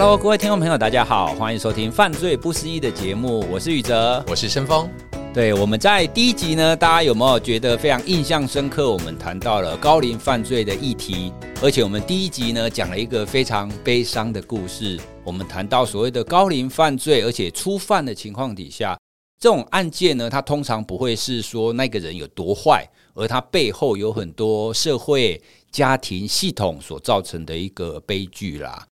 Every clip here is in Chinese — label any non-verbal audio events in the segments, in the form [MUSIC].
Hello，各位听众朋友，大家好，欢迎收听《犯罪不思议》的节目，我是宇哲，我是申峰。对，我们在第一集呢，大家有没有觉得非常印象深刻？我们谈到了高龄犯罪的议题，而且我们第一集呢讲了一个非常悲伤的故事。我们谈到所谓的高龄犯罪，而且初犯的情况底下，这种案件呢，它通常不会是说那个人有多坏，而他背后有很多社会、家庭系统所造成的一个悲剧啦。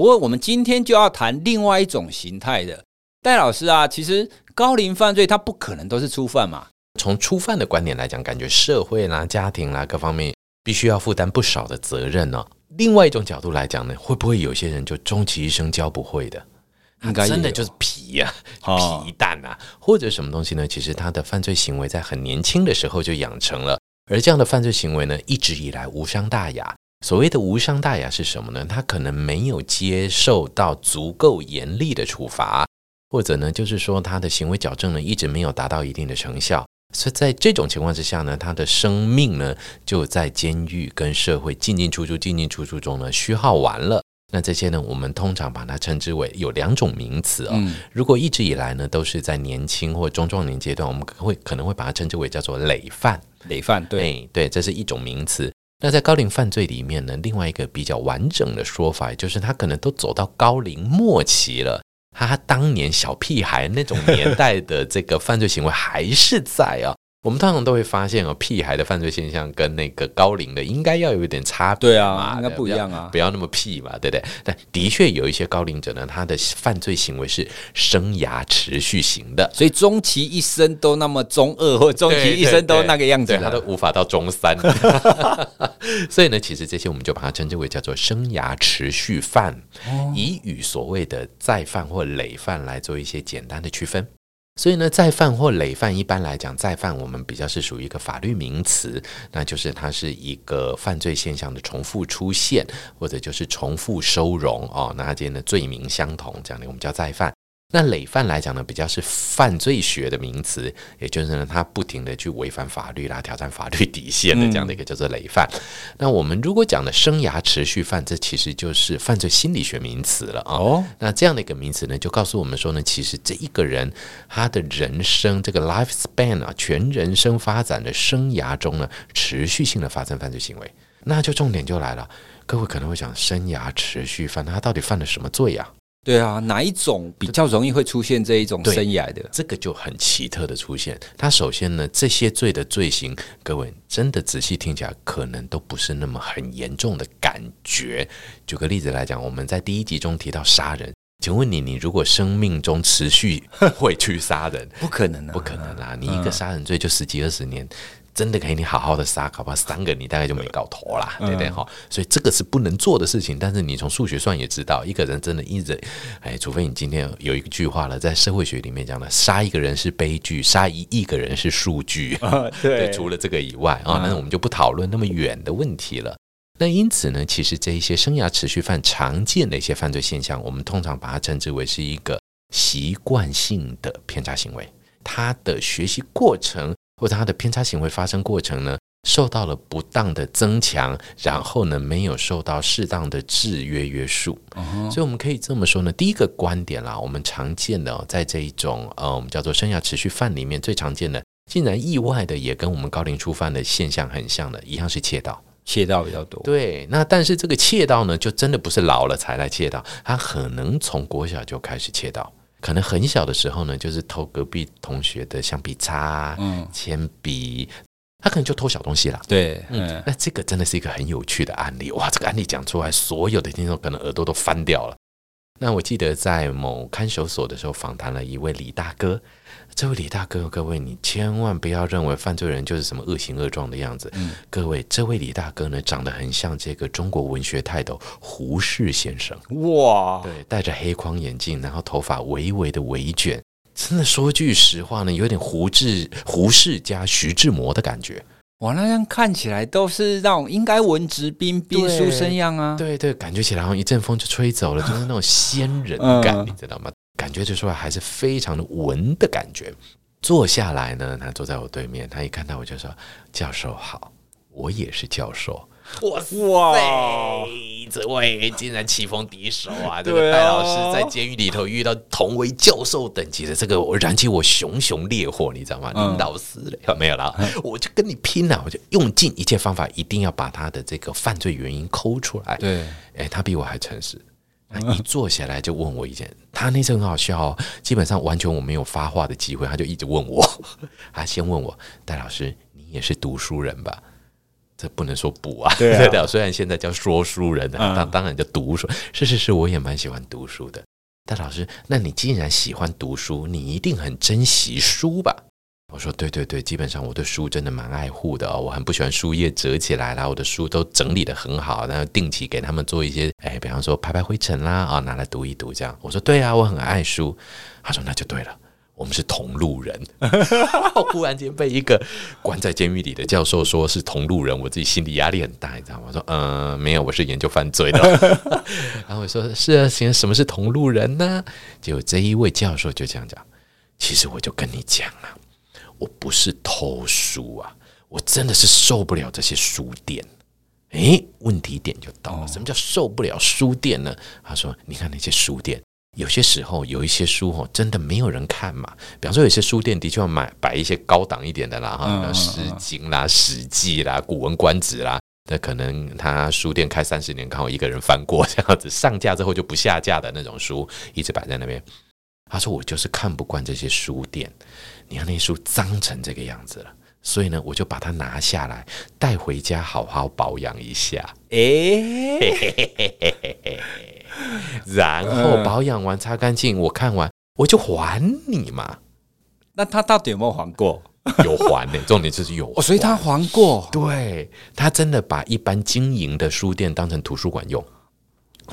不过，我们今天就要谈另外一种形态的戴老师啊。其实高龄犯罪它不可能都是初犯嘛。从初犯的观点来讲，感觉社会啦、家庭啦各方面必须要负担不少的责任呢。另外一种角度来讲呢，会不会有些人就终其一生教不会的？应该真的就是皮呀、[LAUGHS] 啊、皮蛋啊，或者什么东西呢？其实他的犯罪行为在很年轻的时候就养成了，而这样的犯罪行为呢，一直以来无伤大雅。所谓的无伤大雅是什么呢？他可能没有接受到足够严厉的处罚，或者呢，就是说他的行为矫正呢一直没有达到一定的成效，所以在这种情况之下呢，他的生命呢就在监狱跟社会进进出出、进进出出中呢虚耗完了。那这些呢，我们通常把它称之为有两种名词啊、哦。嗯、如果一直以来呢都是在年轻或中壮年阶段，我们会可能会把它称之为叫做累犯。累犯，对对，这是一种名词。那在高龄犯罪里面呢，另外一个比较完整的说法，就是他可能都走到高龄末期了，他当年小屁孩那种年代的这个犯罪行为还是在啊。我们通常都会发现哦，屁孩的犯罪现象跟那个高龄的应该要有一点差别，对啊，应该不一样啊，不要那么屁嘛，对不对？但的确有一些高龄者呢，他的犯罪行为是生涯持续型的，所以终其一生都那么中二，或终其一生都那个样子，他都无法到中三。[LAUGHS] 所以呢，其实这些我们就把它称之为叫做生涯持续犯，哦、以与所谓的再犯或累犯来做一些简单的区分。所以呢，再犯或累犯，一般来讲，再犯我们比较是属于一个法律名词，那就是它是一个犯罪现象的重复出现，或者就是重复收容哦，那它今天的罪名相同，这样的我们叫再犯。那累犯来讲呢，比较是犯罪学的名词，也就是呢，他不停地去违反法律啦，挑战法律底线的这样的一个叫做累犯。嗯、那我们如果讲的生涯持续犯，这其实就是犯罪心理学名词了啊。哦，那这样的一个名词呢，就告诉我们说呢，其实这一个人他的人生这个 life span 啊，全人生发展的生涯中呢，持续性的发生犯罪行为，那就重点就来了。各位可能会想，生涯持续犯，他到底犯了什么罪呀、啊？对啊，哪一种比较容易会出现这一种生涯的？这个就很奇特的出现。它首先呢，这些罪的罪行，各位真的仔细听起来，可能都不是那么很严重的感觉。举个例子来讲，我们在第一集中提到杀人，请问你，你如果生命中持续会去杀人？不可能啊，不可能啊！你一个杀人罪就十几二十年。真的可以，你好好的杀，搞不好三个你大概就没搞头啦，对不对哈？所以这个是不能做的事情。但是你从数学算也知道，一个人真的一直，哎，除非你今天有一句话了，在社会学里面讲的，杀一个人是悲剧，杀一亿个人是数据。[LAUGHS] 对，除了这个以外啊，那我们就不讨论那么远的问题了。那因此呢，其实这一些生涯持续犯常见的一些犯罪现象，我们通常把它称之为是一个习惯性的偏差行为，他的学习过程。或者他的偏差行为发生过程呢，受到了不当的增强，然后呢，没有受到适当的制约约束。Uh. 所以我们可以这么说呢，第一个观点啦，我们常见的在这一种呃，我们叫做生涯持续犯里面最常见的，竟然意外的也跟我们高龄初犯的现象很像的，一样是窃盗，窃盗比较多。对，那但是这个窃盗呢，就真的不是老了才来窃盗，他可能从国小就开始窃盗。可能很小的时候呢，就是偷隔壁同学的橡皮擦、嗯、铅笔，他可能就偷小东西了。对，嗯，那这个真的是一个很有趣的案例。哇，这个案例讲出来，所有的听众可能耳朵都翻掉了。那我记得在某看守所的时候，访谈了一位李大哥。这位李大哥，各位你千万不要认为犯罪人就是什么恶形恶状的样子。嗯，各位，这位李大哥呢，长得很像这个中国文学泰斗胡适先生。哇，对，戴着黑框眼镜，然后头发微微的微卷，真的说句实话呢，有点胡志胡适加徐志摩的感觉。哇，那样看起来都是那种应该文质彬彬、书生样啊。对对，感觉起来好像一阵风就吹走了，就是那种仙人感，嗯、你知道吗？感觉就说还是非常的文的感觉。坐下来呢，他坐在我对面，他一看到我就说：“教授好，我也是教授。”哇塞，子，喂，竟然棋逢敌手啊！这个戴老师在监狱里头遇到同为教授等级的这个，我燃起我熊熊烈火，你知道吗？领导司令没有啦，我就跟你拼了！我就用尽一切方法，一定要把他的这个犯罪原因抠出来。对，哎，他比我还诚实。他一 [LAUGHS] 坐下来就问我一件，他那次很好笑哦，基本上完全我没有发话的机会，他就一直问我。[LAUGHS] 他先问我，戴老师，你也是读书人吧？这不能说不啊，[LAUGHS] 对啊，虽然现在叫说书人，当当然叫读书。是是是，我也蛮喜欢读书的。但老师，那你既然喜欢读书，你一定很珍惜书吧？我说对对对，基本上我对书真的蛮爱护的哦，我很不喜欢书页折起来啦，我的书都整理得很好，然后定期给他们做一些，哎，比方说拍拍灰尘啦，啊、哦，拿来读一读这样。我说对啊，我很爱书。他说那就对了，我们是同路人。[LAUGHS] 我忽然间被一个关在监狱里的教授说是同路人，我自己心里压力很大，你知道吗？我说嗯、呃，没有，我是研究犯罪的。[LAUGHS] 然后我说是啊，行，什么是同路人呢？结果这一位教授就这样讲，其实我就跟你讲啊。我不是偷书啊，我真的是受不了这些书店。诶，问题点就到了，什么叫受不了书店呢？他说：“你看那些书店，有些时候有一些书哦，真的没有人看嘛。比方说，有些书店的确要买摆一些高档一点的啦，哈，《诗经》啦，《史记》啦，《古文观止》啦，那可能他书店开三十年，刚好一个人翻过这样子，上架之后就不下架的那种书，一直摆在那边。他说：我就是看不惯这些书店。”你看那书脏成这个样子了，所以呢，我就把它拿下来带回家，好好保养一下。诶，[LAUGHS] [LAUGHS] 然后保养完擦干净，我看完我就还你嘛。那他到底有没有还过？有还呢，[LAUGHS] 重点就是有。哦，所以他还过。对，他真的把一般经营的书店当成图书馆用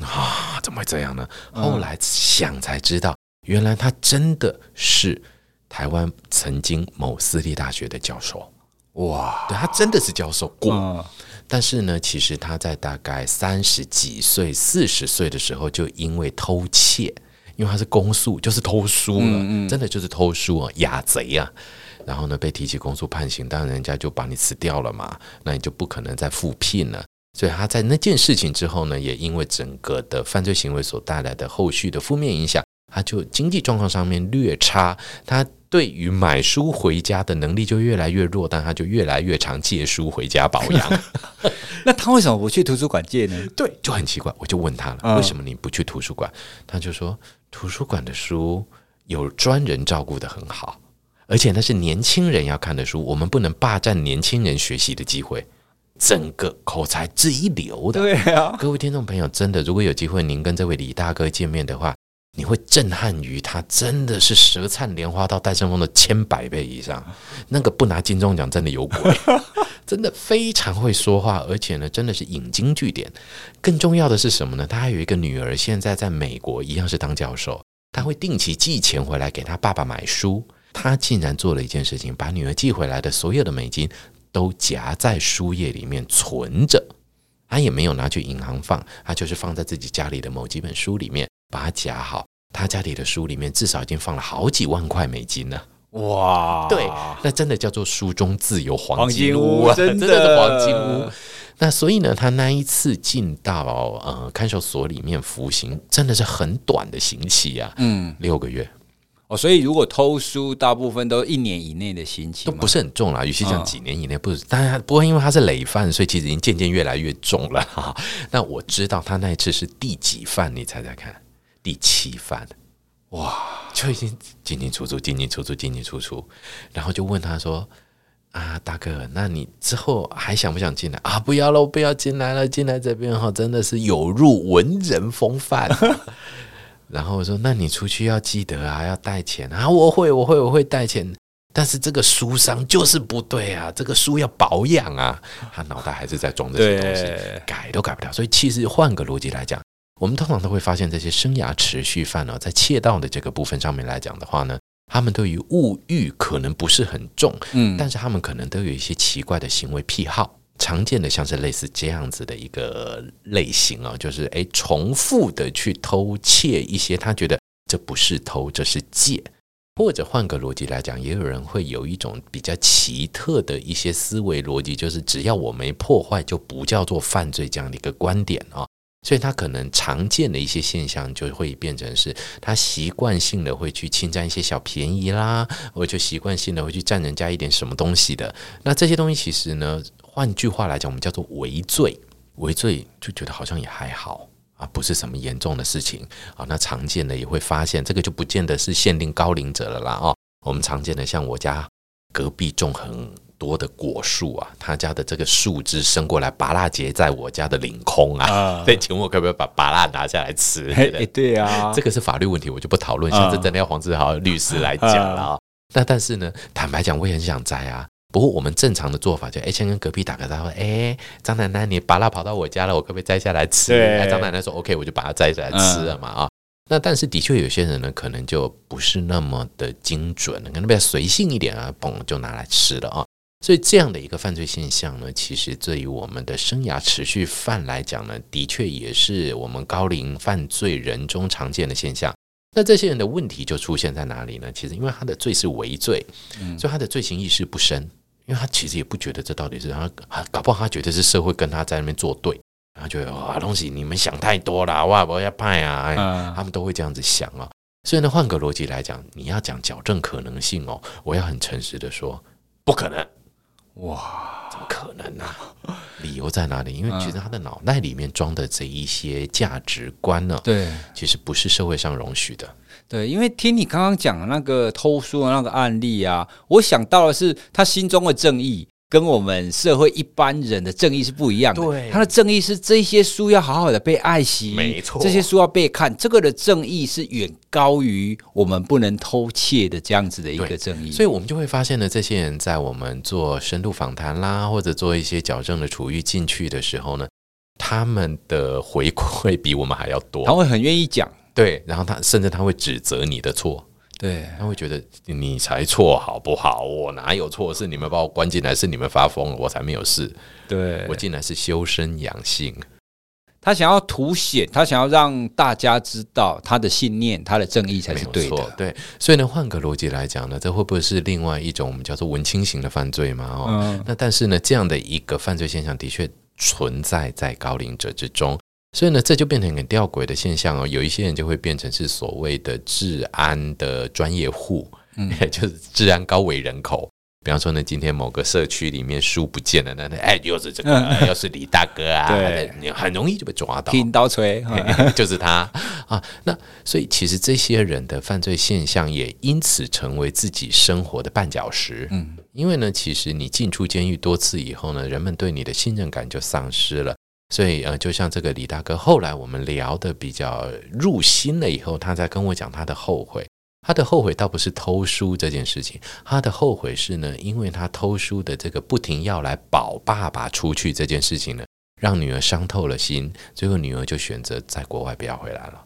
啊？怎么会这样呢？后来想才知道，原来他真的是。台湾曾经某私立大学的教授，哇，对，他真的是教授过，嗯、但是呢，其实他在大概三十几岁、四十岁的时候，就因为偷窃，因为他是公诉，就是偷书了，嗯嗯真的就是偷书啊，雅贼啊，然后呢，被提起公诉判刑，当然人家就把你辞掉了嘛，那你就不可能再复聘了，所以他在那件事情之后呢，也因为整个的犯罪行为所带来的后续的负面影响，他就经济状况上面略差，他。对于买书回家的能力就越来越弱，但他就越来越常借书回家保养。[LAUGHS] 那他为什么不去图书馆借呢？对，就很奇怪。我就问他了，嗯、为什么你不去图书馆？他就说，图书馆的书有专人照顾得很好，而且那是年轻人要看的书，我们不能霸占年轻人学习的机会。整个口才是一流的，对啊，各位听众朋友，真的，如果有机会您跟这位李大哥见面的话。你会震撼于他真的是舌灿莲花到戴胜峰的千百倍以上，那个不拿金钟奖真的有鬼，[LAUGHS] 真的非常会说话，而且呢，真的是引经据典。更重要的是什么呢？他还有一个女儿，现在在美国一样是当教授，他会定期寄钱回来给他爸爸买书。他竟然做了一件事情，把女儿寄回来的所有的美金都夹在书页里面存着，他也没有拿去银行放，他就是放在自己家里的某几本书里面。把它夹好，他家里的书里面至少已经放了好几万块美金了。哇，对，那真的叫做书中自有黄金屋啊，真的，真的是黄金屋。那所以呢，他那一次进到呃看守所里面服刑，真的是很短的刑期啊，嗯，六个月。哦，所以如果偷书，大部分都一年以内的刑期，都不是很重啦。与其讲几年以内，不是，当然不过因为他是累犯，所以其实已经渐渐越来越重了哈。[LAUGHS] 那我知道他那一次是第几犯？你猜猜看？第七番，哇，就已经进进出出，进进出出，进进出出，然后就问他说：“啊，大哥，那你之后还想不想进来啊？不要了，我不要进来了，进来这边哈，真的是有入文人风范。[LAUGHS] ”然后我说：“那你出去要记得啊，要带钱啊。”我会，我会，我会带钱，但是这个书商就是不对啊，这个书要保养啊。他脑袋还是在装这些东西，改都改不了。所以其实换个逻辑来讲。我们通常都会发现，这些生涯持续犯呢，在窃盗的这个部分上面来讲的话呢，他们对于物欲可能不是很重，嗯，但是他们可能都有一些奇怪的行为癖好。常见的像是类似这样子的一个类型啊，就是诶，重复的去偷窃一些，他觉得这不是偷，这是借。或者换个逻辑来讲，也有人会有一种比较奇特的一些思维逻辑，就是只要我没破坏，就不叫做犯罪这样的一个观点啊。所以他可能常见的一些现象就会变成是他习惯性的会去侵占一些小便宜啦，或者就习惯性的会去占人家一点什么东西的。那这些东西其实呢，换句话来讲，我们叫做微罪。微罪就觉得好像也还好啊，不是什么严重的事情啊。那常见的也会发现，这个就不见得是限定高龄者了啦哦。我们常见的像我家隔壁纵横多的果树啊，他家的这个树枝伸过来，拔蜡结在我家的领空啊。对，[LAUGHS] 请问我可不可以把拔蜡拿下来吃？哎，对啊，这个是法律问题，我就不讨论。像这真的要黄志豪律师来讲了啊。那但是呢，坦白讲，我也很想摘啊。不过我们正常的做法就，哎，先跟隔壁打个招呼，哎，张奶奶，你拔蜡跑到我家了，我可不可以摘下来吃？哎，张奶奶说 OK，我就把它摘下来吃了嘛啊。那但是的确有些人呢，可能就不是那么的精准，可能比较随性一点啊，嘣就拿来吃了啊。所以这样的一个犯罪现象呢，其实对于我们的生涯持续犯来讲呢，的确也是我们高龄犯罪人中常见的现象。那这些人的问题就出现在哪里呢？其实因为他的罪是微罪，所以他的罪行意识不深，因为他其实也不觉得这到底是他，搞不好他觉得是社会跟他在那边作对，然后觉得哇东西你们想太多了，哇我要判啊，他们都会这样子想啊。所以呢，换个逻辑来讲，你要讲矫正可能性哦，我要很诚实的说，不可能。哇，怎么可能呢、啊？理由在哪里？因为其实他的脑袋里面装的这一些价值观呢，对，其实不是社会上容许的。对，因为听你刚刚讲的那个偷书的那个案例啊，我想到的是他心中的正义。跟我们社会一般人的正义是不一样的。对，他的正义是这些书要好好的被爱惜，没错，这些书要被看。这个的正义是远高于我们不能偷窃的这样子的一个正义。所以，我们就会发现呢，这些人在我们做深度访谈啦，或者做一些矫正的处遇进去的时候呢，他们的回馈比我们还要多。他会很愿意讲，对，然后他甚至他会指责你的错。对，他会觉得你才错好不好？我哪有错？是你们把我关进来，是你们发疯了，我才没有事。对，我进来是修身养性。他想要凸显，他想要让大家知道他的信念，他的正义才是对的。对，所以呢，换个逻辑来讲呢，这会不会是另外一种我们叫做文青型的犯罪嘛？哦，嗯、那但是呢，这样的一个犯罪现象的确存在在高龄者之中。所以呢，这就变成很吊诡的现象哦。有一些人就会变成是所谓的治安的专业户，嗯，[LAUGHS] 就是治安高危人口。比方说呢，今天某个社区里面书不见了，那那哎，又是这个，[LAUGHS] 又是李大哥啊，对，你很容易就被抓到，听刀锤，[LAUGHS] 就是他啊。那所以其实这些人的犯罪现象也因此成为自己生活的绊脚石。嗯，因为呢，其实你进出监狱多次以后呢，人们对你的信任感就丧失了。所以呃，就像这个李大哥，后来我们聊的比较入心了以后，他在跟我讲他的后悔。他的后悔倒不是偷书这件事情，他的后悔是呢，因为他偷书的这个不停要来保爸爸出去这件事情呢，让女儿伤透了心，最后女儿就选择在国外不要回来了。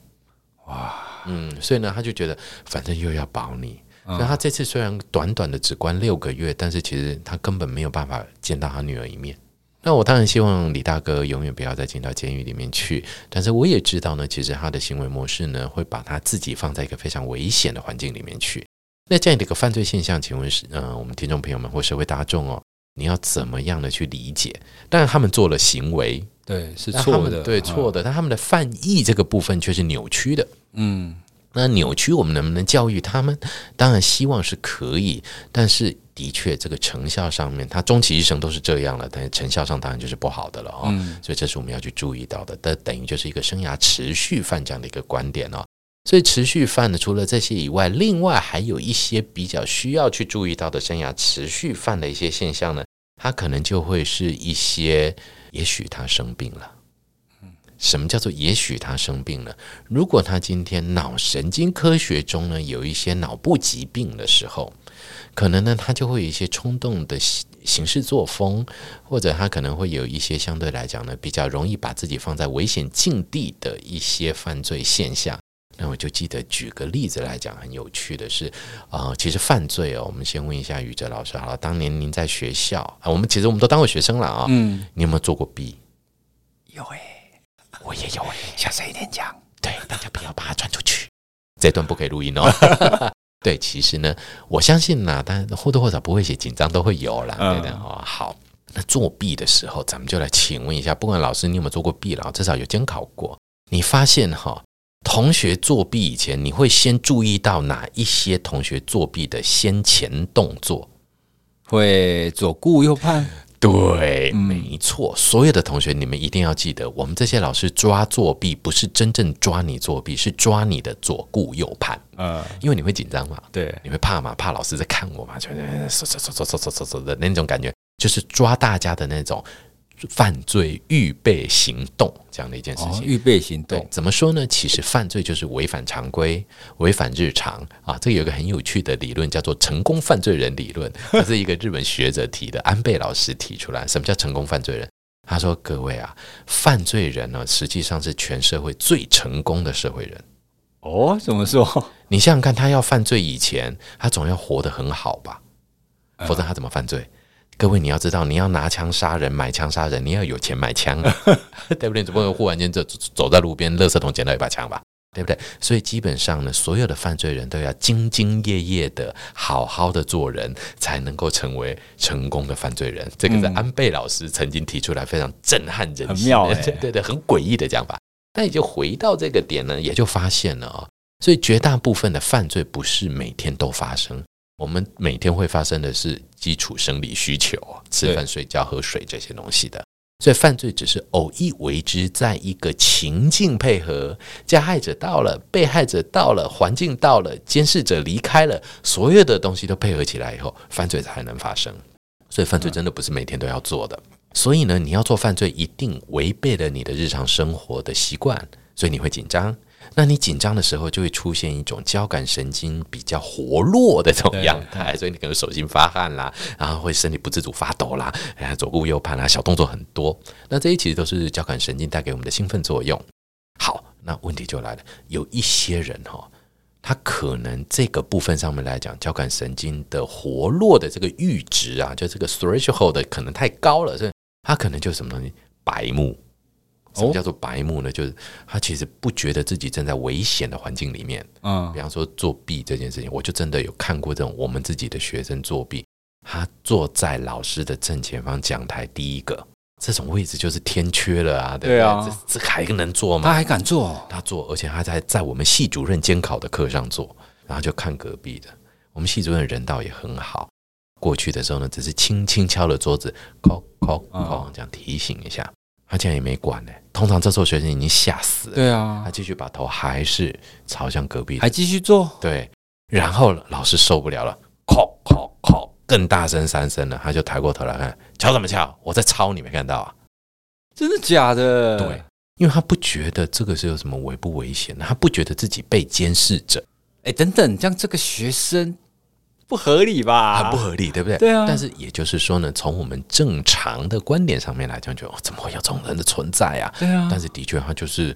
哇，嗯，所以呢，他就觉得反正又要保你，所以他这次虽然短短的只关六个月，但是其实他根本没有办法见到他女儿一面。那我当然希望李大哥永远不要再进到监狱里面去，但是我也知道呢，其实他的行为模式呢，会把他自己放在一个非常危险的环境里面去。那这样的一个犯罪现象，请问是，嗯、呃，我们听众朋友们或社会大众哦，你要怎么样的去理解？当然他们做了行为，对，是错的，对，错的，但他们的犯意这个部分却是扭曲的，嗯。那扭曲，我们能不能教育他们？当然希望是可以，但是的确，这个成效上面，他终其一生都是这样了，但是成效上当然就是不好的了哦。嗯、所以这是我们要去注意到的，但等于就是一个生涯持续犯这样的一个观点哦。所以持续犯的，除了这些以外，另外还有一些比较需要去注意到的生涯持续犯的一些现象呢，它可能就会是一些，也许他生病了。什么叫做也许他生病了？如果他今天脑神经科学中呢有一些脑部疾病的时候，可能呢他就会有一些冲动的行事作风，或者他可能会有一些相对来讲呢比较容易把自己放在危险境地的一些犯罪现象。那我就记得举个例子来讲，很有趣的是，啊、呃，其实犯罪哦，我们先问一下宇哲老师好了，当年您在学校啊，我们其实我们都当过学生了啊，嗯，你有没有做过弊？有诶。我也有哎，小声一点讲。对，大家不要把它传出去，这段不可以录音哦。[LAUGHS] 对，其实呢，我相信呢，但或多或少不会写紧张都会有啦。对的哦。好，那作弊的时候，咱们就来请问一下，不管老师你有没有做过弊了，至少有监考过，你发现哈，同学作弊以前，你会先注意到哪一些同学作弊的先前动作？会左顾右盼。对，没错。所有的同学，你们一定要记得，我们这些老师抓作弊，不是真正抓你作弊，是抓你的左顾右盼。嗯，因为你会紧张嘛，对，你会怕嘛，怕老师在看我嘛，就嗖嗖嗖嗖嗖嗖嗖的那种感觉，就是抓大家的那种。犯罪预备行动这样的一件事情，预备行动怎么说呢？其实犯罪就是违反常规、违反日常啊。这有一个很有趣的理论，叫做“成功犯罪人理论”，[LAUGHS] 这是一个日本学者提的，安倍老师提出来。什么叫成功犯罪人？他说：“各位啊，犯罪人呢，实际上是全社会最成功的社会人。”哦，怎么说？你想想看，他要犯罪以前，他总要活得很好吧？否则他怎么犯罪？各位，你要知道，你要拿枪杀人、买枪杀人，你要有钱买枪，[LAUGHS] 对不对？总不能忽然间就走在路边，垃圾桶捡到一把枪吧，对不对？所以基本上呢，所有的犯罪人都要兢兢业业的、好好的做人，才能够成为成功的犯罪人。这个是安倍老师曾经提出来非常震撼人心、很妙、欸，对对对，很诡异的讲法。那也就回到这个点呢，也就发现了啊、哦，所以绝大部分的犯罪不是每天都发生。我们每天会发生的是基础生理需求，吃饭、睡觉、喝水这些东西的，所以犯罪只是偶一为之，在一个情境配合，加害者到了，被害者到了，环境到了，监视者离开了，所有的东西都配合起来以后，犯罪才能发生。所以犯罪真的不是每天都要做的。所以呢，你要做犯罪，一定违背了你的日常生活的习惯，所以你会紧张。那你紧张的时候，就会出现一种交感神经比较活络的这种样态，所以你可能手心发汗啦，然后会身体不自主发抖啦，哎，左顾右盼啦，小动作很多。那这些其实都是交感神经带给我们的兴奋作用。好，那问题就来了，有一些人哈，他可能这个部分上面来讲，交感神经的活络的这个阈值啊，就这个 threshold 可能太高了，所以他可能就什么东西白目。什么叫做白目呢？就是他其实不觉得自己正在危险的环境里面。嗯，比方说作弊这件事情，我就真的有看过这种我们自己的学生作弊，他坐在老师的正前方讲台第一个，这种位置就是天缺了啊！对不对？对啊，这这还能坐吗？他还敢坐？他坐，而且他在在我们系主任监考的课上坐，然后就看隔壁的。我们系主任人道也很好，过去的时候呢，只是轻轻敲了桌子，敲敲敲，这样提醒一下。他竟然也没管呢。通常这时候学生已经吓死了。对啊，他继续把头还是朝向隔壁，还继续做。对，然后老师受不了了，敲敲敲，更大声三声了。他就抬过头来看，敲什么敲？我在抄，你没看到啊？真的假的？对，因为他不觉得这个是有什么危不危险，他不觉得自己被监视着。哎，等等，像这个学生。不合理吧？很不合理，对不对？对啊。但是也就是说呢，从我们正常的观点上面来讲，就、哦、怎么会有这种人的存在啊？对啊。但是的确，他就是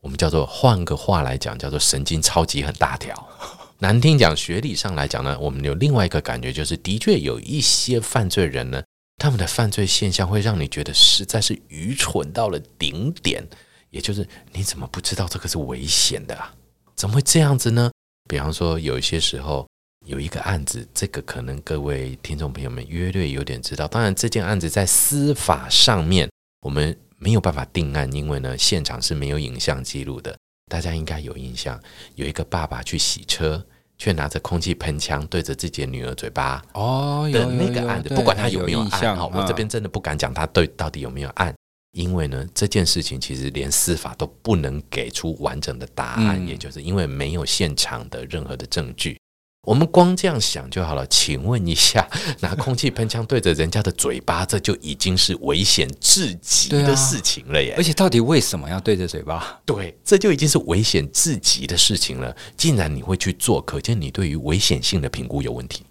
我们叫做换个话来讲，叫做神经超级很大条。[LAUGHS] 难听讲，学理上来讲呢，我们有另外一个感觉，就是的确有一些犯罪人呢，他们的犯罪现象会让你觉得实在是愚蠢到了顶点。也就是你怎么不知道这个是危险的啊？怎么会这样子呢？比方说，有一些时候。有一个案子，这个可能各位听众朋友们约略有点知道。当然，这件案子在司法上面我们没有办法定案，因为呢，现场是没有影像记录的。大家应该有印象，有一个爸爸去洗车，却拿着空气喷枪对着自己的女儿嘴巴。哦，的那个案子，不管他有没有案，哈，我这边真的不敢讲他对到底有没有案，因为呢，这件事情其实连司法都不能给出完整的答案，也就是因为没有现场的任何的证据。我们光这样想就好了。请问一下，[LAUGHS] 拿空气喷枪对着人家的嘴巴，这就已经是危险至极的事情了耶！而且，到底为什么要对着嘴巴？对，这就已经是危险至极的事情了。既然你会去做，可见你对于危险性的评估有问题。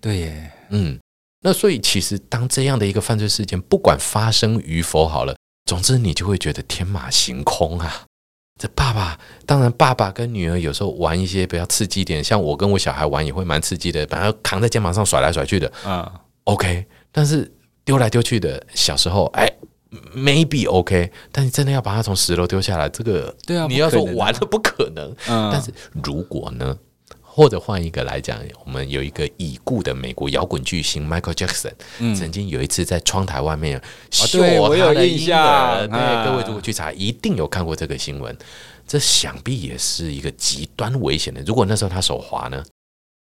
对耶，嗯。那所以，其实当这样的一个犯罪事件不管发生与否，好了，总之你就会觉得天马行空啊。这爸爸，当然爸爸跟女儿有时候玩一些比较刺激一点，像我跟我小孩玩也会蛮刺激的，把他扛在肩膀上甩来甩去的，嗯，OK。但是丢来丢去的，小时候哎，maybe OK，但你真的要把他从十楼丢下来，这个对啊，你要说玩了不可能。嗯，但是如果呢，或者换一个来讲，我们有一个已故的美国摇滚巨星 Michael Jackson，、嗯、曾经有一次在窗台外面秀他的印象。对，啊、各位如果去查，一定有看过这个新闻。这想必也是一个极端危险的。如果那时候他手滑呢，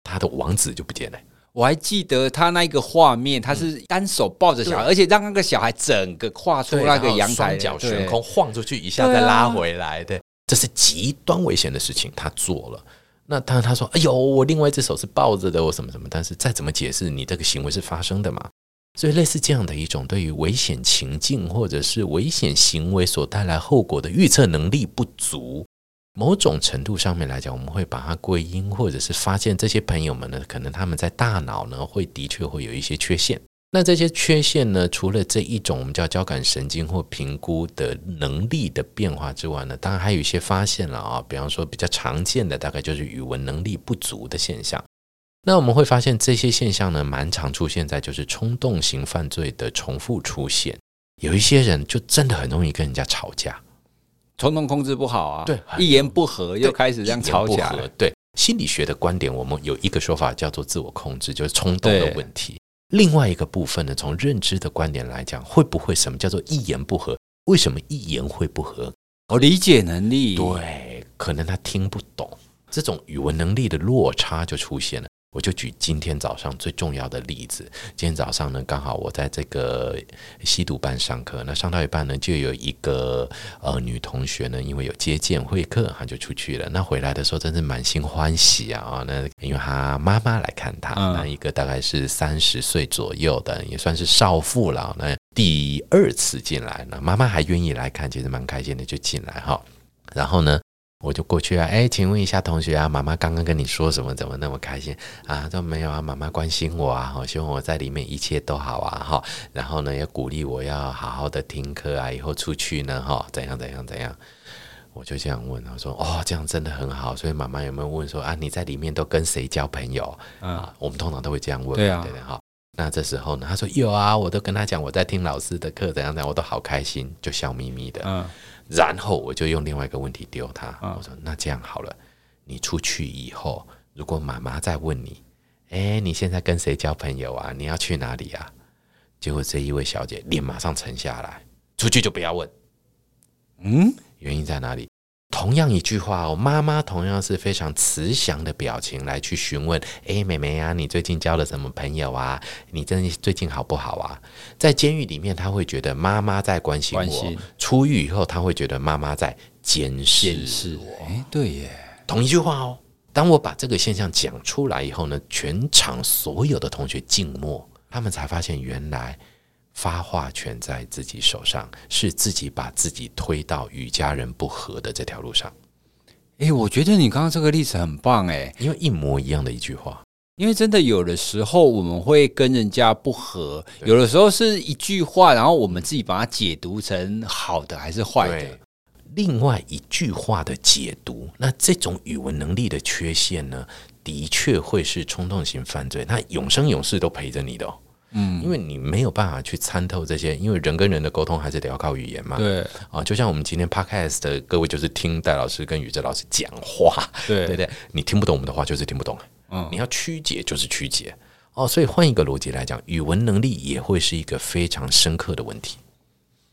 他的王子就不见了。我还记得他那个画面，他是单手抱着小孩，嗯、而且让那个小孩整个跨出那个阳台，双脚悬空晃出去，一下再拉回来。对，这是极端危险的事情，他做了。那当然，他说：“哎呦，我另外一只手是抱着的，我什么什么。”但是再怎么解释，你这个行为是发生的嘛？所以类似这样的一种对于危险情境或者是危险行为所带来后果的预测能力不足，某种程度上面来讲，我们会把它归因，或者是发现这些朋友们呢，可能他们在大脑呢会的确会有一些缺陷。那这些缺陷呢，除了这一种我们叫交感神经或评估的能力的变化之外呢，当然还有一些发现了啊，比方说比较常见的，大概就是语文能力不足的现象。那我们会发现这些现象呢，蛮常出现在就是冲动型犯罪的重复出现。有一些人就真的很容易跟人家吵架，冲动控制不好啊，对，一言不合又开始这样吵起来。对，心理学的观点，我们有一个说法叫做自我控制，就是冲动的问题。另外一个部分呢，从认知的观点来讲，会不会什么叫做一言不合？为什么一言会不合？哦，理解能力，对，可能他听不懂，这种语文能力的落差就出现了。我就举今天早上最重要的例子。今天早上呢，刚好我在这个吸毒班上课，那上到一半呢，就有一个呃女同学呢，因为有接见会客，她就出去了。那回来的时候真是满心欢喜啊！那因为她妈妈来看她，那一个大概是三十岁左右的，也算是少妇了。那第二次进来呢，妈妈还愿意来看，其实蛮开心的，就进来哈。然后呢，我就过去啊，哎，请问一下同学啊，妈妈刚刚跟你说什么？怎么那么开心啊？都没有啊，妈妈关心我啊，我希望我在里面一切都好啊，哈。然后呢，也鼓励我要好好的听课啊，以后出去呢，哈，怎样怎样怎样。我就这样问，我说哦，这样真的很好。所以妈妈有没有问说啊，你在里面都跟谁交朋友？嗯、啊，我们通常都会这样问，对啊，对对哈。那这时候呢，他说有啊，我都跟他讲我在听老师的课，怎样怎样，我都好开心，就笑眯眯的。嗯。然后我就用另外一个问题丢他，我说：“那这样好了，你出去以后，如果妈妈再问你，哎，你现在跟谁交朋友啊？你要去哪里啊？”结果这一位小姐脸马上沉下来，出去就不要问。嗯，原因在哪里？同样一句话，哦妈妈同样是非常慈祥的表情来去询问：“哎，妹妹啊，你最近交了什么朋友啊？你真最近好不好啊？”在监狱里面，他会觉得妈妈在关心我；心。出狱以后，他会觉得妈妈在监视我。哎，对耶，同一句话哦。当我把这个现象讲出来以后呢，全场所有的同学静默，他们才发现原来。发话权在自己手上，是自己把自己推到与家人不和的这条路上。诶，我觉得你刚刚这个例子很棒，诶，因为一模一样的一句话。因为真的有的时候我们会跟人家不和，有的时候是一句话，然后我们自己把它解读成好的还是坏的。另外一句话的解读，那这种语文能力的缺陷呢，的确会是冲动型犯罪，那永生永世都陪着你的哦。嗯，因为你没有办法去参透这些，因为人跟人的沟通还是得要靠语言嘛。对啊，就像我们今天 podcast 的各位就是听戴老师跟宇哲老师讲话，对对对，你听不懂我们的话就是听不懂，嗯，你要曲解就是曲解哦。所以换一个逻辑来讲，语文能力也会是一个非常深刻的问题。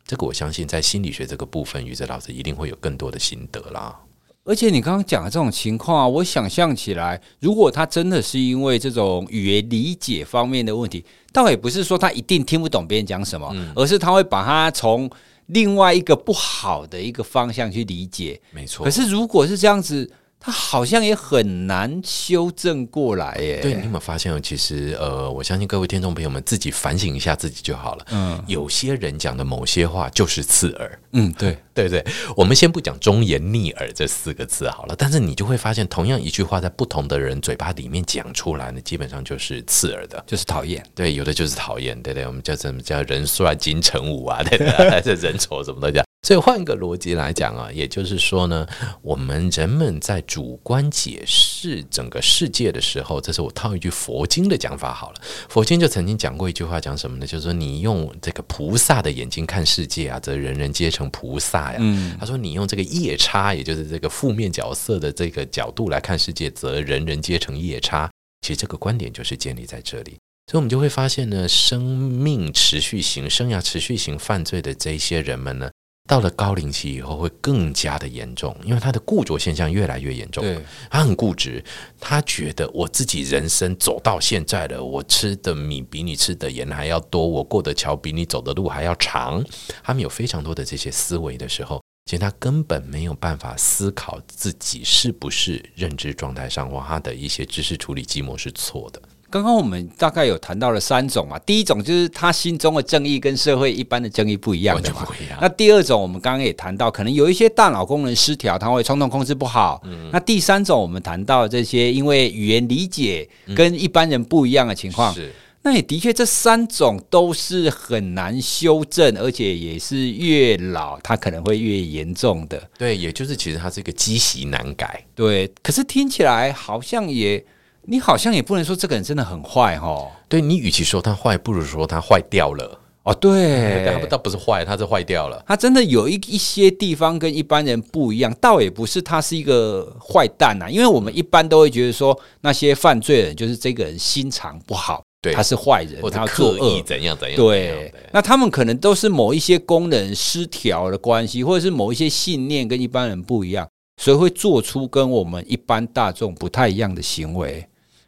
这个我相信在心理学这个部分，宇哲老师一定会有更多的心得啦。而且你刚刚讲的这种情况啊，我想象起来，如果他真的是因为这种语言理解方面的问题，倒也不是说他一定听不懂别人讲什么，嗯、而是他会把他从另外一个不好的一个方向去理解。没错。可是如果是这样子。他好像也很难修正过来耶。对，你有没有发现？其实，呃，我相信各位听众朋友们自己反省一下自己就好了。嗯，有些人讲的某些话就是刺耳。嗯，对，对对。我们先不讲忠言逆耳这四个字好了，但是你就会发现，同样一句话在不同的人嘴巴里面讲出来呢，基本上就是刺耳的，就是讨厌。对，有的就是讨厌，对对。我们叫什么叫人帅金城武啊？对对，[LAUGHS] 还是人丑什么的讲。所以换个逻辑来讲啊，也就是说呢，我们人们在主观解释整个世界的时候，这是我套一句佛经的讲法好了。佛经就曾经讲过一句话，讲什么呢？就是说你用这个菩萨的眼睛看世界啊，则人人皆成菩萨呀。嗯，他说你用这个夜叉，也就是这个负面角色的这个角度来看世界，则人人皆成夜叉。其实这个观点就是建立在这里。所以，我们就会发现呢，生命持续型、生涯持续型犯罪的这些人们呢。到了高龄期以后，会更加的严重，因为他的固着现象越来越严重。对，他很固执，他觉得我自己人生走到现在了，我吃的米比你吃的盐还要多，我过的桥比你走的路还要长。他们有非常多的这些思维的时候，其实他根本没有办法思考自己是不是认知状态上或他的一些知识处理机模是错的。刚刚我们大概有谈到了三种嘛，第一种就是他心中的正义跟社会一般的正义不一样的嘛。那第二种我们刚刚也谈到，可能有一些大脑功能失调，他会冲动控制不好。嗯。那第三种我们谈到这些，因为语言理解跟一般人不一样的情况。是。那也的确，这三种都是很难修正，而且也是越老他可能会越严重的。对，也就是其实它是一个积习难改。对。可是听起来好像也。你好像也不能说这个人真的很坏哦。对，你与其说他坏，不如说他坏掉了哦。对，他倒不是坏，他是坏掉了。他真的有一一些地方跟一般人不一样，倒也不是他是一个坏蛋呐。因为我们一般都会觉得说，那些犯罪人就是这个人心肠不好，对，他是坏人，或者刻意怎样怎样。对，那他们可能都是某一些功能失调的关系，或者是某一些信念跟一般人不一样，所以会做出跟我们一般大众不太一样的行为。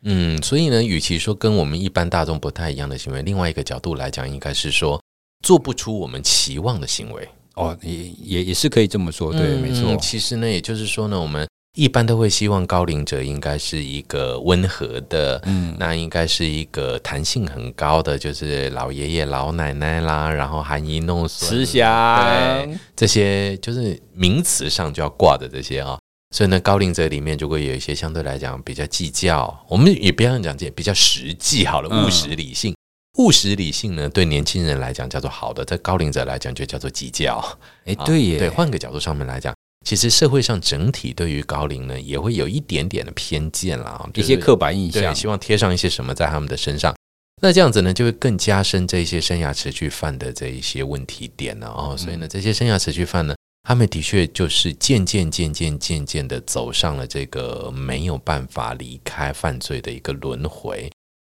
嗯，所以呢，与其说跟我们一般大众不太一样的行为，另外一个角度来讲，应该是说做不出我们期望的行为。哦，也也也是可以这么说，对，嗯、没错。其实呢，也就是说呢，我们一般都会希望高龄者应该是一个温和的，嗯，那应该是一个弹性很高的，就是老爷爷老奶奶啦，然后含饴弄孙，慈祥，对，这些就是名词上就要挂的这些啊、哦。所以呢，高龄者里面如果有一些相对来讲比较计较，我们也不要讲这比较实际好了，务实理性，务实理性呢，对年轻人来讲叫做好的，在高龄者来讲就叫做计较。哎，对耶，对，换个角度上面来讲，其实社会上整体对于高龄呢，也会有一点点的偏见啦，一些刻板印象，希望贴上一些什么在他们的身上，那这样子呢，就会更加深这些生涯持续犯的这一些问题点了哦。所以呢，这些生涯持续犯呢。他们的确就是渐渐、渐渐、渐渐的走上了这个没有办法离开犯罪的一个轮回。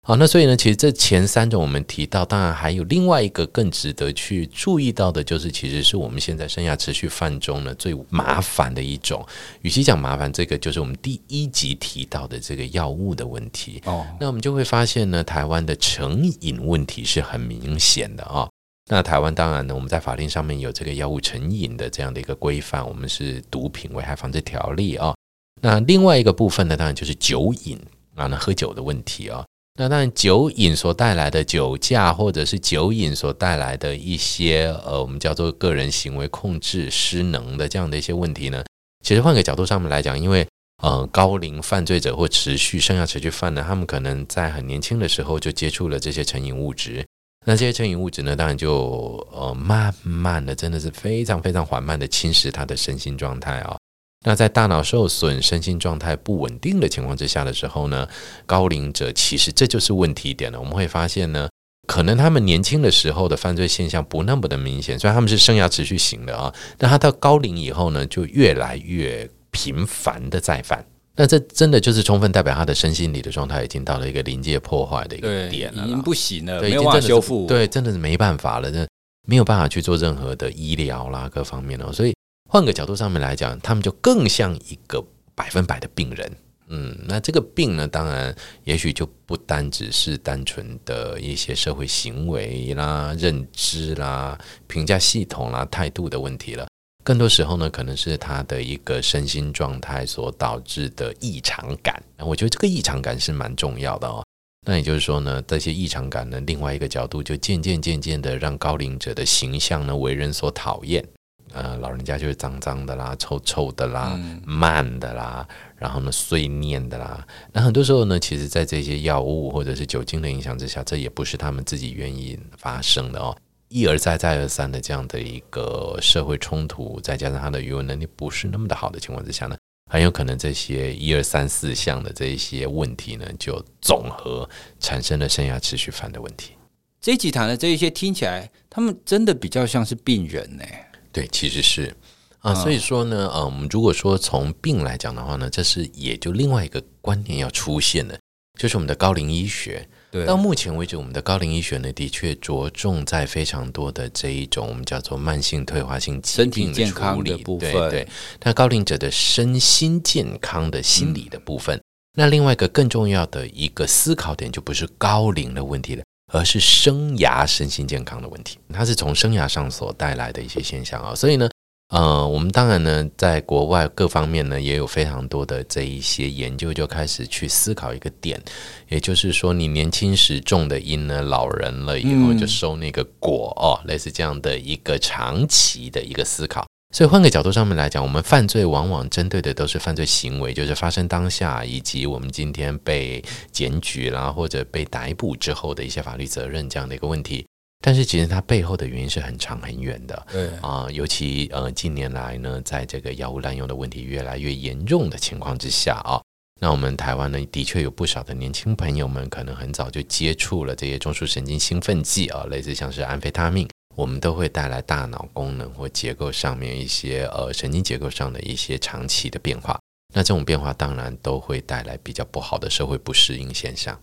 好，那所以呢，其实这前三种我们提到，当然还有另外一个更值得去注意到的，就是其实是我们现在生涯持续犯中呢最麻烦的一种。与其讲麻烦，这个就是我们第一集提到的这个药物的问题。哦，那我们就会发现呢，台湾的成瘾问题是很明显的啊。那台湾当然呢，我们在法令上面有这个药物成瘾的这样的一个规范，我们是毒品危害防治条例啊。那另外一个部分呢，当然就是酒瘾啊，那喝酒的问题啊。那当然酒瘾所带来的酒驾，或者是酒瘾所带来的一些呃，我们叫做个人行为控制失能的这样的一些问题呢，其实换个角度上面来讲，因为呃高龄犯罪者或持续生涯持续犯呢，他们可能在很年轻的时候就接触了这些成瘾物质。那这些成瘾物质呢，当然就呃慢慢的，真的是非常非常缓慢的侵蚀他的身心状态啊。那在大脑受损、身心状态不稳定的情况之下的时候呢，高龄者其实这就是问题点了。我们会发现呢，可能他们年轻的时候的犯罪现象不那么的明显，虽然他们是生涯持续型的啊，但他到高龄以后呢，就越来越频繁的再犯。那这真的就是充分代表他的身心理的状态已经到了一个临界破坏的一个点了，已经不行了，对，没有办法修复，对，真的是没办法了，这没有办法去做任何的医疗啦，各方面哦。所以换个角度上面来讲，他们就更像一个百分百的病人。嗯，那这个病呢，当然也许就不单只是单纯的一些社会行为啦、认知啦、评价系统啦、态度的问题了。更多时候呢，可能是他的一个身心状态所导致的异常感。我觉得这个异常感是蛮重要的哦。那也就是说呢，这些异常感呢，另外一个角度就渐渐渐渐的让高龄者的形象呢为人所讨厌。呃，老人家就是脏脏的啦、臭臭的啦、慢的啦，然后呢碎念的啦。那很多时候呢，其实在这些药物或者是酒精的影响之下，这也不是他们自己愿意发生的哦。一而再再而三的这样的一个社会冲突，再加上他的语文能力不是那么的好的情况之下呢，很有可能这些一二三四项的这一些问题呢，就总和产生了生涯持续犯的问题。这一集谈的这一些听起来，他们真的比较像是病人呢？对，其实是啊，所以说呢，嗯，我们如果说从病来讲的话呢，这是也就另外一个观念要出现的，就是我们的高龄医学。对，到目前为止，我们的高龄医学呢，的确着重在非常多的这一种我们叫做慢性退化性疾病的健康的部分。对对，但高龄者的身心健康的心理的部分，嗯，那另外一个更重要的一个思考点，就不是高龄的问题了，而是生涯身心健康的问题。它是从生涯上所带来的一些现象啊，所以呢。呃，我们当然呢，在国外各方面呢，也有非常多的这一些研究，就开始去思考一个点，也就是说，你年轻时种的因呢，老人了以后就收那个果哦，类似这样的一个长期的一个思考。所以换个角度上面来讲，我们犯罪往往针对的都是犯罪行为，就是发生当下，以及我们今天被检举啦，或者被逮捕之后的一些法律责任这样的一个问题。但是其实它背后的原因是很长很远的，对。啊，尤其呃近年来呢，在这个药物滥用的问题越来越严重的情况之下啊，那我们台湾呢，的确有不少的年轻朋友们可能很早就接触了这些中枢神经兴奋剂啊，类似像是安非他命，我们都会带来大脑功能或结构上面一些呃神经结构上的一些长期的变化，那这种变化当然都会带来比较不好的社会不适应现象。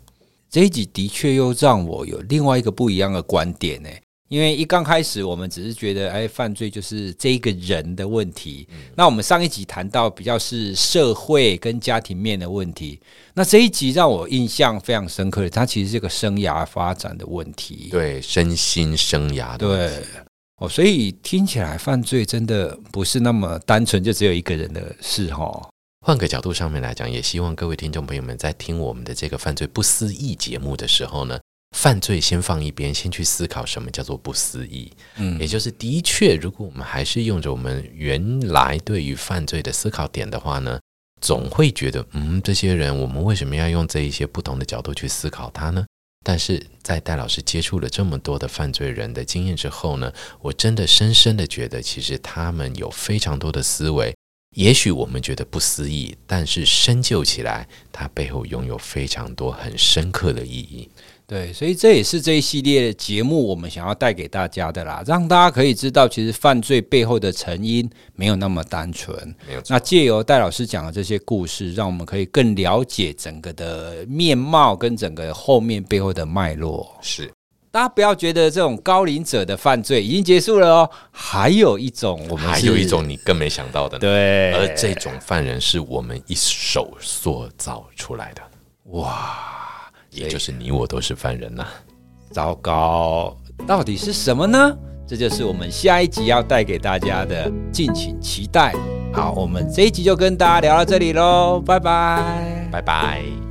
这一集的确又让我有另外一个不一样的观点呢，因为一刚开始我们只是觉得，哎，犯罪就是这一个人的问题。嗯。那我们上一集谈到比较是社会跟家庭面的问题，那这一集让我印象非常深刻的，它其实是一个生涯发展的问题，对，身心生涯的问题。对，哦，所以听起来犯罪真的不是那么单纯，就只有一个人的事哈。换个角度上面来讲，也希望各位听众朋友们在听我们的这个犯罪不思议节目的时候呢，犯罪先放一边，先去思考什么叫做不思议。嗯，也就是的确，如果我们还是用着我们原来对于犯罪的思考点的话呢，总会觉得，嗯，这些人我们为什么要用这一些不同的角度去思考他呢？但是在戴老师接触了这么多的犯罪人的经验之后呢，我真的深深的觉得，其实他们有非常多的思维。也许我们觉得不思议，但是深究起来，它背后拥有非常多很深刻的意义。对，所以这也是这一系列的节目我们想要带给大家的啦，让大家可以知道，其实犯罪背后的成因没有那么单纯。没有。那借由戴老师讲的这些故事，让我们可以更了解整个的面貌跟整个后面背后的脉络。是。大家不要觉得这种高龄者的犯罪已经结束了哦，还有一种我们还有一种你更没想到的呢，对，而这种犯人是我们一手塑造出来的，哇，也就是你我都是犯人呐，糟糕，到底是什么呢？这就是我们下一集要带给大家的，敬请期待。好，我们这一集就跟大家聊到这里喽，拜拜，拜拜。